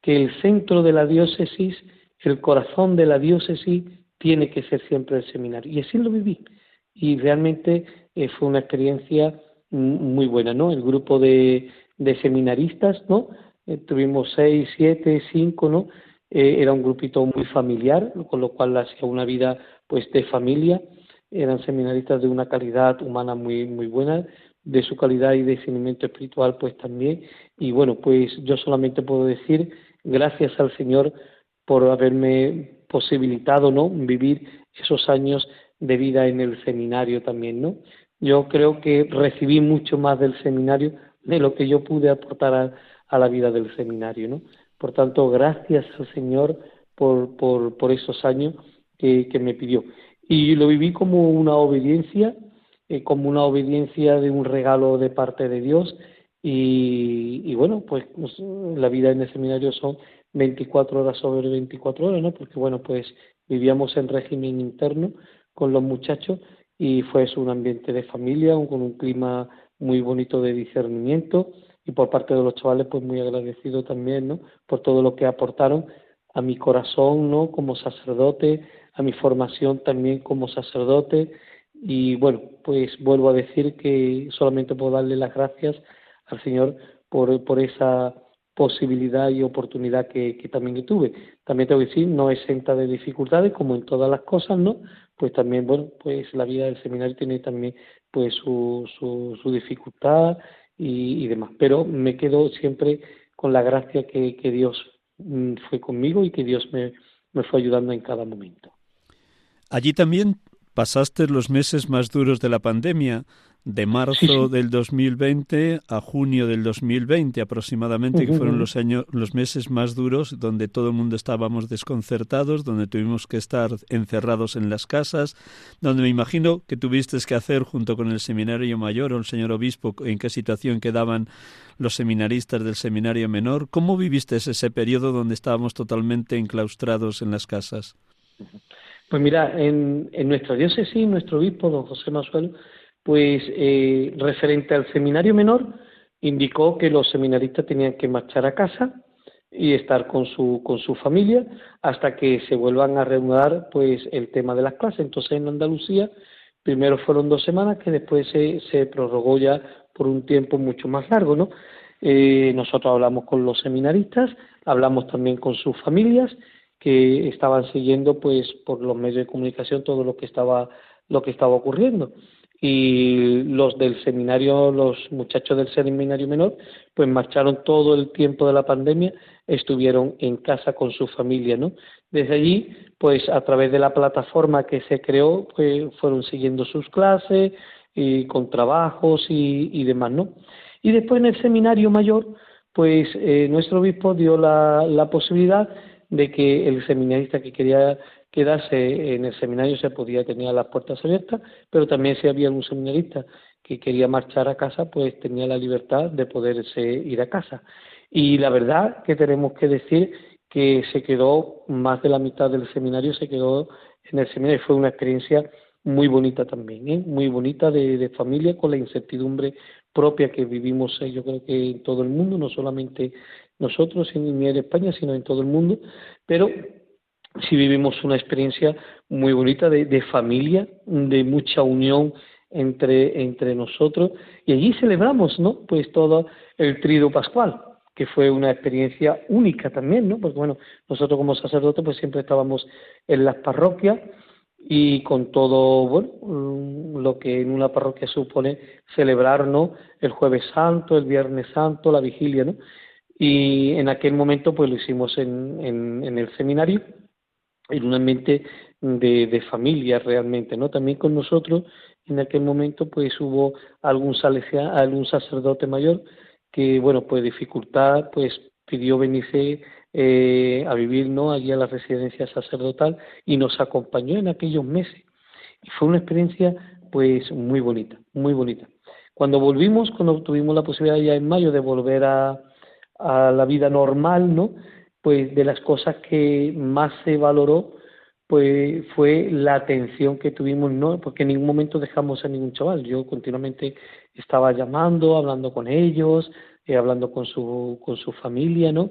S2: que el centro de la diócesis, el corazón de la diócesis, tiene que ser siempre el seminario. Y así lo viví. Y realmente eh, fue una experiencia muy buena, ¿no? El grupo de, de seminaristas, ¿no? Eh, tuvimos seis, siete, cinco, ¿no? Eh, era un grupito muy familiar, con lo cual hacía una vida pues de familia. Eran seminaristas de una calidad humana muy muy buena, de su calidad y de discernimiento espiritual pues también. Y bueno, pues yo solamente puedo decir gracias al Señor por haberme posibilitado, ¿no? Vivir esos años de vida en el seminario también, ¿no? Yo creo que recibí mucho más del seminario de lo que yo pude aportar a, la vida del seminario, ¿no? Por tanto, gracias al Señor por, por, por esos años que, me pidió. Y lo viví como una obediencia eh, como una obediencia de un regalo de parte de Dios y, bueno, pues, pues, la vida en el seminario son 24 horas sobre 24 horas, ¿no? Porque bueno, pues vivíamos en régimen interno con los muchachos y fue un ambiente de familia, con un clima muy bonito de discernimiento y por parte de los chavales pues muy agradecido también, ¿no? Por todo lo que aportaron a mi corazón, ¿no? Como sacerdote, a mi formación también como sacerdote y bueno, pues vuelvo a decir que solamente puedo darle las gracias al Señor por, por esa posibilidad y oportunidad que, que también tuve. También tengo que decir, no exenta de dificultades, como en todas las cosas, ¿no? Pues también, bueno, pues la vida del seminario tiene también pues su, su, su dificultad y, demás. Pero me quedo siempre con la gracia que, que Dios mm, fue conmigo y que Dios me, me fue ayudando en cada momento.
S1: Allí también pasaste los meses más duros de la pandemia, de marzo del 2020 a junio del 2020 aproximadamente, que fueron los años, los meses más duros donde todo el mundo estábamos desconcertados, donde tuvimos que estar encerrados en las casas, donde me imagino que tuviste que hacer junto con el seminario mayor o el señor obispo en qué situación quedaban los seminaristas del seminario menor. ¿Cómo viviste ese periodo donde estábamos totalmente enclaustrados en las casas?
S2: Pues mira, en, en nuestra diócesis, nuestro obispo, don José Masuelo, pues eh, referente al seminario menor, indicó que los seminaristas tenían que marchar a casa y estar con su, con su familia hasta que se vuelvan a reanudar pues el tema de las clases. Entonces en Andalucía primero fueron dos semanas que después se, se prorrogó ya por un tiempo mucho más largo, ¿no? Eh, nosotros hablamos con los seminaristas, hablamos también con sus familias que estaban siguiendo pues por los medios de comunicación todo lo que estaba lo que estaba ocurriendo y los del seminario, los muchachos del seminario menor, pues marcharon todo el tiempo de la pandemia, estuvieron en casa con su familia, ¿no? Desde allí, pues a través de la plataforma que se creó, pues fueron siguiendo sus clases y con trabajos y, y demás, ¿no? Y después en el seminario mayor, pues eh, nuestro obispo dio la, la posibilidad de que el seminarista que quería quedarse en el seminario se podía tener las puertas abiertas, pero también si había un seminarista que quería marchar a casa, pues tenía la libertad de poderse ir a casa. Y la verdad que tenemos que decir que se quedó, más de la mitad del seminario se quedó en el seminario. Fue una experiencia muy bonita también, ¿eh? muy bonita de, familia con la incertidumbre propia que vivimos, eh, yo creo que en todo el mundo, no solamente nosotros en, en España, sino en todo el mundo, pero sí vivimos una experiencia muy bonita de, de familia, de mucha unión entre, entre nosotros y allí celebramos, ¿no? Pues todo el trido pascual, que fue una experiencia única también, ¿no? Porque bueno, nosotros como sacerdotes pues siempre estábamos en las parroquias y con todo, bueno, mm, lo que en una parroquia supone celebrar, ¿no? El jueves santo, el viernes santo, la vigilia, ¿no? Y en aquel momento pues lo hicimos en, en, en el seminario en un ambiente de, de familia realmente, ¿no? También con nosotros en aquel momento pues hubo algún algún sacerdote mayor que bueno pues dificultad pues pidió venirse eh, a vivir no allí a la residencia sacerdotal y nos acompañó en aquellos meses. Y fue una experiencia pues muy bonita muy bonita. Cuando volvimos cuando tuvimos la posibilidad ya en mayo de volver a, a la vida normal no pues de las cosas que más se valoró pues fue la atención que tuvimos, no, porque en ningún momento dejamos a ningún chaval. Yo continuamente estaba llamando, hablando con ellos, eh, hablando con su con su familia, ¿no?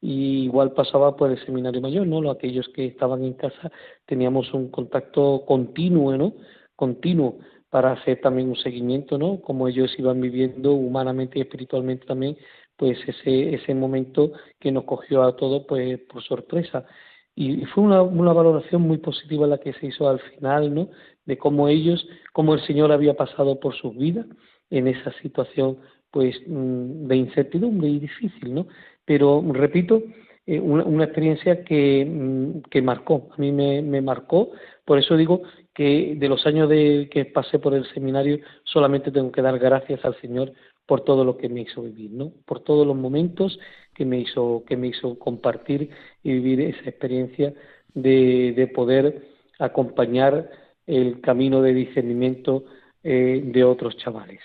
S2: Y igual pasaba por el seminario mayor, ¿no? Aquellos que estaban en casa teníamos un contacto continuo, ¿no? Continuo para hacer también un seguimiento, ¿no? Como ellos iban viviendo humanamente y espiritualmente también pues ese, ese momento que nos cogió a todos pues por sorpresa. Y, fue una, una valoración muy positiva la que se hizo al final, ¿no? De cómo ellos, cómo el Señor había pasado por sus vidas en esa situación pues mm, de incertidumbre y difícil, ¿no? Pero repito, eh, una, una, experiencia que, mm, que marcó, a mí me, me marcó, por eso digo que de los años de que pasé por el seminario solamente tengo que dar gracias al Señor por todo lo que me hizo vivir, ¿no? Por todos los momentos que me hizo que me hizo compartir y vivir esa experiencia de, de poder acompañar el camino de discernimiento eh, de otros chavales.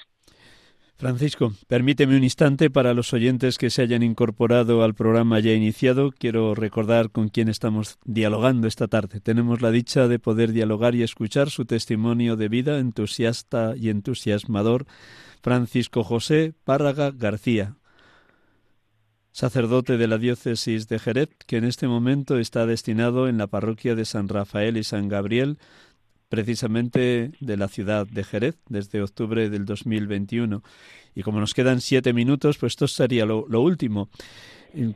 S1: Francisco, permíteme un instante para los oyentes que se hayan incorporado al programa ya iniciado. Quiero recordar con quién estamos dialogando esta tarde. Tenemos la dicha de poder dialogar y escuchar su testimonio de vida entusiasta y entusiasmador, Francisco José Párraga García, sacerdote de la diócesis de Jerez, que en este momento está destinado en la parroquia de San Rafael y San Gabriel precisamente de la ciudad de Jerez desde octubre del 2021. Y como nos quedan siete minutos, pues esto sería lo, último.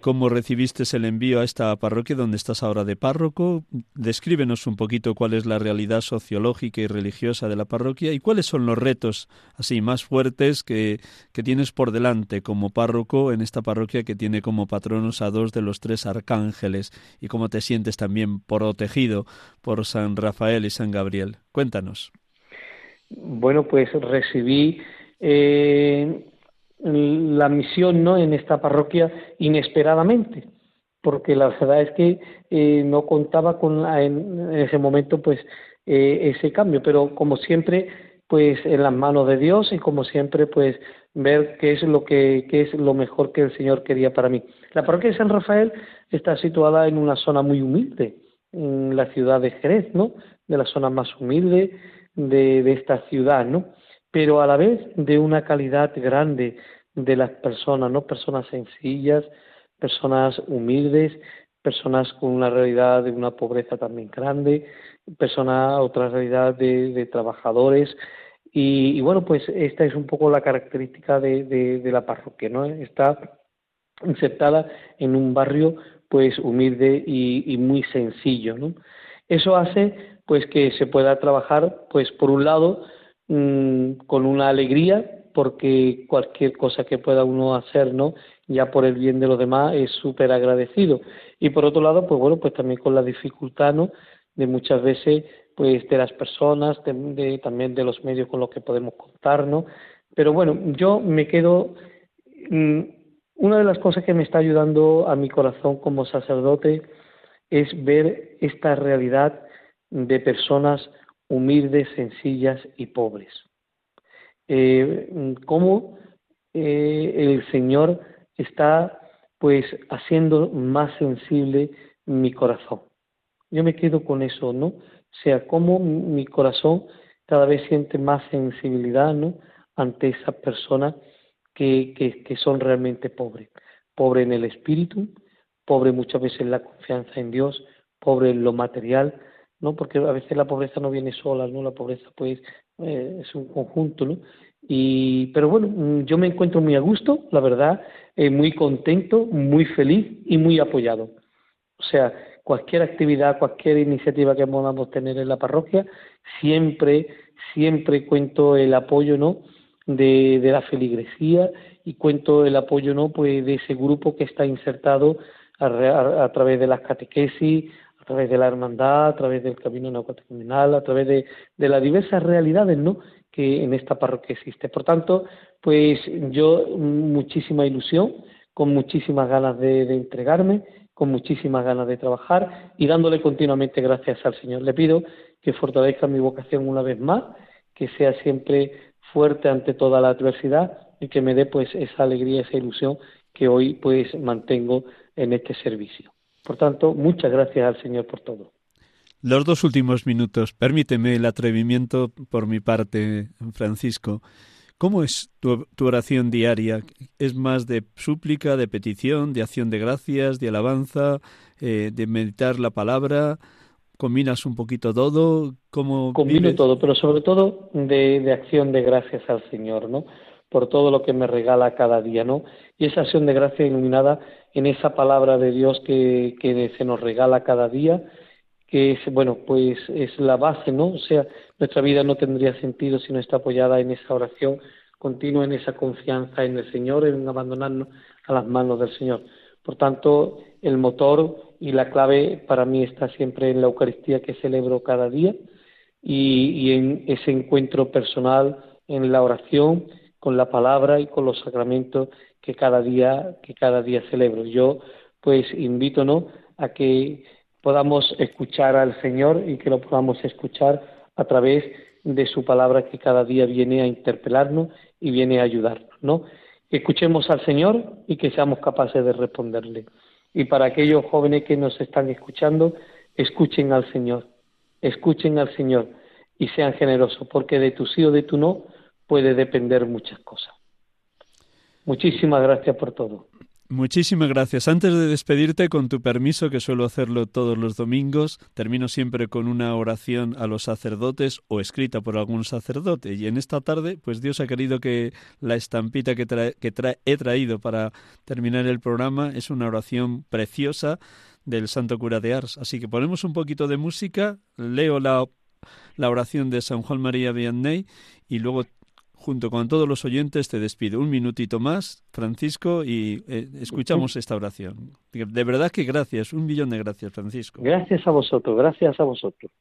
S1: ¿Cómo recibiste el envío a esta parroquia donde estás ahora de párroco? Descríbenos un poquito cuál es la realidad sociológica y religiosa de la parroquia y cuáles son los retos así más fuertes que, que tienes por delante como párroco en esta parroquia que tiene como patronos a dos de los tres arcángeles y cómo te sientes también protegido por San Rafael y San Gabriel. Cuéntanos.
S2: Bueno, pues recibí eh, la misión no en esta parroquia inesperadamente porque la verdad es que eh, no contaba con en ese momento pues eh, ese cambio. Pero como siempre pues en las manos de Dios y como siempre pues ver qué es lo que qué es lo mejor que el Señor quería para mí. La parroquia de San Rafael está situada en una zona muy humilde en la ciudad de Jerez no de la zona más humilde de, de esta ciudad no pero a la vez de una calidad grande de las personas, ¿no? Personas sencillas, personas humildes, personas con una realidad de una pobreza también grande, personas, otra realidad de, trabajadores. Y, bueno, pues esta es un poco la característica de, de, la parroquia, ¿no? Está insertada en un barrio pues humilde y, y muy sencillo, ¿no? Eso hace pues que se pueda trabajar pues por un lado Mm, con una alegría porque cualquier cosa que pueda uno hacer, ¿no? Ya por el bien de los demás es súper agradecido. Y por otro lado, pues bueno, pues también con la dificultad, ¿no? De muchas veces, pues de las personas, de, también de los medios con los que podemos contar, ¿no? Pero bueno, yo me quedo, mm, una de las cosas que me está ayudando a mi corazón como sacerdote es ver esta realidad de personas humildes, sencillas y pobres. Eh, cómo eh, el Señor está pues haciendo más sensible mi corazón. Yo me quedo con eso, ¿no? O sea, cómo mi corazón cada vez siente más sensibilidad, ¿no? Ante esas personas que, que, que son realmente pobres. Pobre en el espíritu, pobre muchas veces en la confianza en Dios, pobre en lo material, ¿no? Porque a veces la pobreza no viene sola, ¿no? La pobreza, pues, eh, es un conjunto, ¿no? Y, pero bueno, mm, yo me encuentro muy a gusto, la verdad, eh, muy contento, muy feliz y muy apoyado. O sea, cualquier actividad, cualquier iniciativa que podamos tener en la parroquia, siempre, siempre cuento el apoyo, ¿no? De, de la feligresía y cuento el apoyo, ¿no? Pues de ese grupo que está insertado a, a través de las catequesis, través de la hermandad, a través del camino neocatecumenal, a través de, las diversas realidades ¿no? que en esta parroquia existe. Por tanto, pues yo muchísima ilusión, con muchísimas ganas de, de entregarme, con muchísimas ganas de trabajar y dándole continuamente gracias al Señor. Le pido que fortalezca mi vocación una vez más, que sea siempre fuerte ante toda la adversidad y que me dé pues esa alegría, esa ilusión que hoy pues mantengo en este servicio. Por tanto, muchas gracias al Señor por todo.
S1: Los dos últimos minutos, permíteme el atrevimiento por mi parte, Francisco. ¿Cómo es tu, oración diaria? ¿Es más de súplica, de petición, de acción de gracias, de alabanza, eh, de meditar la palabra? ¿Combinas un poquito todo? ¿Cómo
S2: Combino todo, pero sobre todo de, de acción de gracias al Señor, ¿no? Por todo lo que me regala cada día, ¿no? Y esa acción de gracia iluminada en esa palabra de Dios que, se nos regala cada día, que es, bueno, pues es la base, ¿no? O sea, nuestra vida no tendría sentido si no está apoyada en esa oración continua, en esa confianza en el Señor, en abandonarnos a las manos del Señor. Por tanto, el motor y la clave para mí está siempre en la Eucaristía que celebro cada día y en ese encuentro personal, en la oración, con la palabra y con los sacramentos que cada día que cada día celebro. Yo pues invito no a que podamos escuchar al Señor y que lo podamos escuchar a través de su palabra que cada día viene a interpelarnos y viene a ayudarnos, ¿no? escuchemos al Señor y que seamos capaces de responderle. Y para aquellos jóvenes que nos están escuchando, escuchen al Señor, escuchen al Señor y sean generosos, porque de tu sí o de tu no puede depender muchas cosas. Muchísimas gracias por todo.
S1: Muchísimas gracias. Antes de despedirte, con tu permiso, que suelo hacerlo todos los domingos, termino siempre con una oración a los sacerdotes o escrita por algún sacerdote. Y en esta tarde, pues Dios ha querido que la estampita que, que he traído para terminar el programa es una oración preciosa del Santo Cura de Ars. Así que ponemos un poquito de música, leo la, la oración de San Juan María Vianney y luego junto con todos los oyentes te despido. Un minutito más, Francisco, y eh, escuchamos esta oración. De verdad que gracias, un millón de gracias, Francisco.
S2: Gracias a vosotros, gracias a vosotros.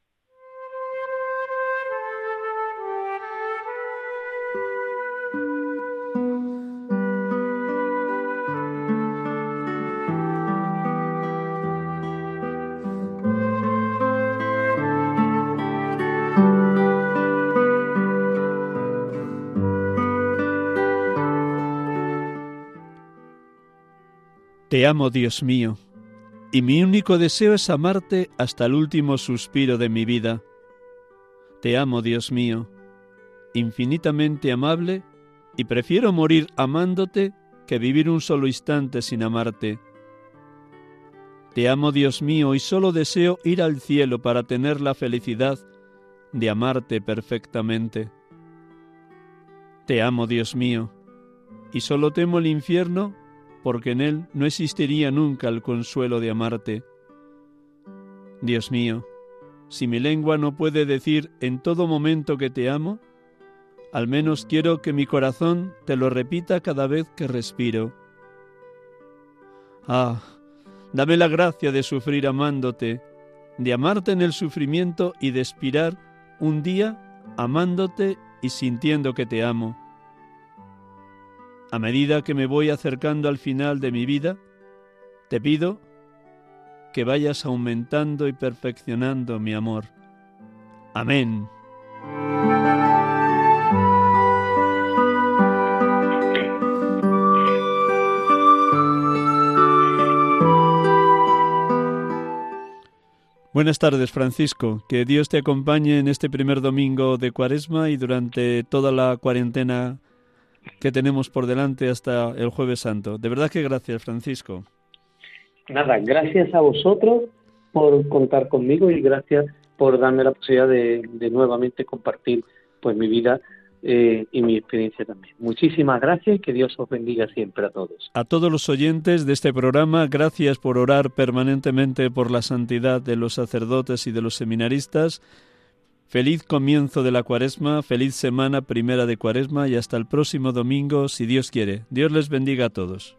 S1: Te amo, Dios mío, y mi único deseo es amarte hasta el último suspiro de mi vida. Te amo, Dios mío, infinitamente amable, y prefiero morir amándote que vivir un solo instante sin amarte. Te amo, Dios mío, y solo deseo ir al cielo para tener la felicidad de amarte perfectamente. Te amo, Dios mío, y solo temo el infierno porque en él no existiría nunca el consuelo de amarte. Dios mío, si mi lengua no puede decir en todo momento que te amo, al menos quiero que mi corazón te lo repita cada vez que respiro. Ah, dame la gracia de sufrir amándote, de amarte en el sufrimiento y de expirar un día amándote y sintiendo que te amo a medida que me voy acercando al final de mi vida, te pido que vayas aumentando y perfeccionando mi amor. Amén. Buenas tardes, Francisco. Que Dios te acompañe en este primer domingo de Cuaresma y durante toda la cuarentena que tenemos por delante hasta el jueves santo. De verdad que gracias, Francisco.
S2: Nada, gracias a vosotros por contar conmigo y gracias por darme la posibilidad de, nuevamente compartir pues mi vida eh, y mi experiencia también. Muchísimas gracias y que Dios os bendiga siempre a todos.
S1: A todos los oyentes de este programa, gracias por orar permanentemente por la santidad de los sacerdotes y de los seminaristas Feliz comienzo de la cuaresma, feliz semana primera de cuaresma y hasta el próximo domingo, si Dios quiere. Dios les bendiga a todos.